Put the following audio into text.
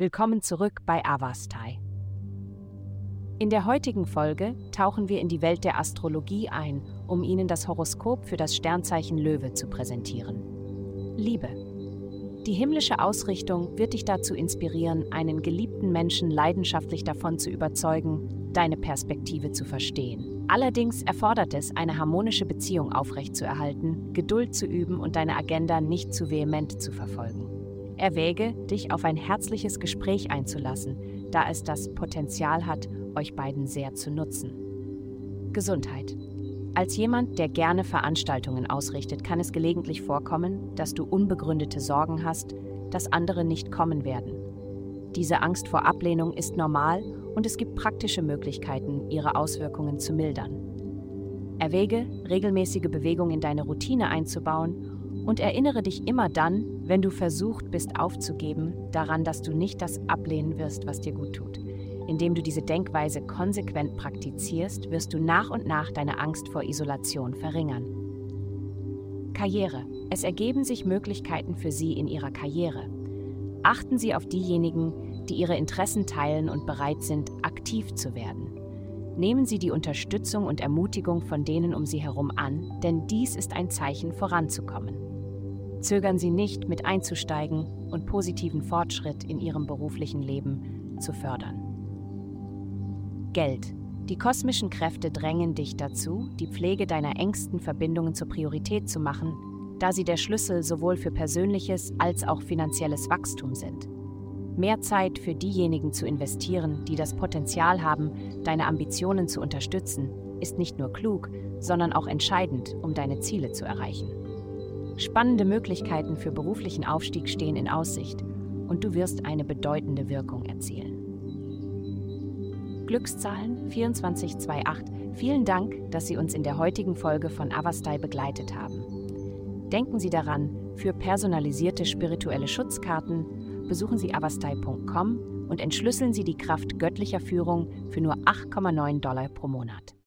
Willkommen zurück bei Avastai. In der heutigen Folge tauchen wir in die Welt der Astrologie ein, um Ihnen das Horoskop für das Sternzeichen Löwe zu präsentieren. Liebe. Die himmlische Ausrichtung wird dich dazu inspirieren, einen geliebten Menschen leidenschaftlich davon zu überzeugen, deine Perspektive zu verstehen. Allerdings erfordert es, eine harmonische Beziehung aufrechtzuerhalten, Geduld zu üben und deine Agenda nicht zu vehement zu verfolgen. Erwäge, dich auf ein herzliches Gespräch einzulassen, da es das Potenzial hat, euch beiden sehr zu nutzen. Gesundheit. Als jemand, der gerne Veranstaltungen ausrichtet, kann es gelegentlich vorkommen, dass du unbegründete Sorgen hast, dass andere nicht kommen werden. Diese Angst vor Ablehnung ist normal und es gibt praktische Möglichkeiten, ihre Auswirkungen zu mildern. Erwäge, regelmäßige Bewegung in deine Routine einzubauen und erinnere dich immer dann, wenn du versucht bist aufzugeben, daran, dass du nicht das ablehnen wirst, was dir gut tut. Indem du diese Denkweise konsequent praktizierst, wirst du nach und nach deine Angst vor Isolation verringern. Karriere. Es ergeben sich Möglichkeiten für Sie in Ihrer Karriere. Achten Sie auf diejenigen, die Ihre Interessen teilen und bereit sind, aktiv zu werden. Nehmen Sie die Unterstützung und Ermutigung von denen um Sie herum an, denn dies ist ein Zeichen voranzukommen. Zögern Sie nicht, mit einzusteigen und positiven Fortschritt in Ihrem beruflichen Leben zu fördern. Geld. Die kosmischen Kräfte drängen dich dazu, die Pflege deiner engsten Verbindungen zur Priorität zu machen, da sie der Schlüssel sowohl für persönliches als auch finanzielles Wachstum sind. Mehr Zeit für diejenigen zu investieren, die das Potenzial haben, deine Ambitionen zu unterstützen, ist nicht nur klug, sondern auch entscheidend, um deine Ziele zu erreichen. Spannende Möglichkeiten für beruflichen Aufstieg stehen in Aussicht und du wirst eine bedeutende Wirkung erzielen. Glückszahlen 2428. Vielen Dank, dass Sie uns in der heutigen Folge von Avastai begleitet haben. Denken Sie daran, für personalisierte spirituelle Schutzkarten besuchen Sie avastai.com und entschlüsseln Sie die Kraft göttlicher Führung für nur 8,9 Dollar pro Monat.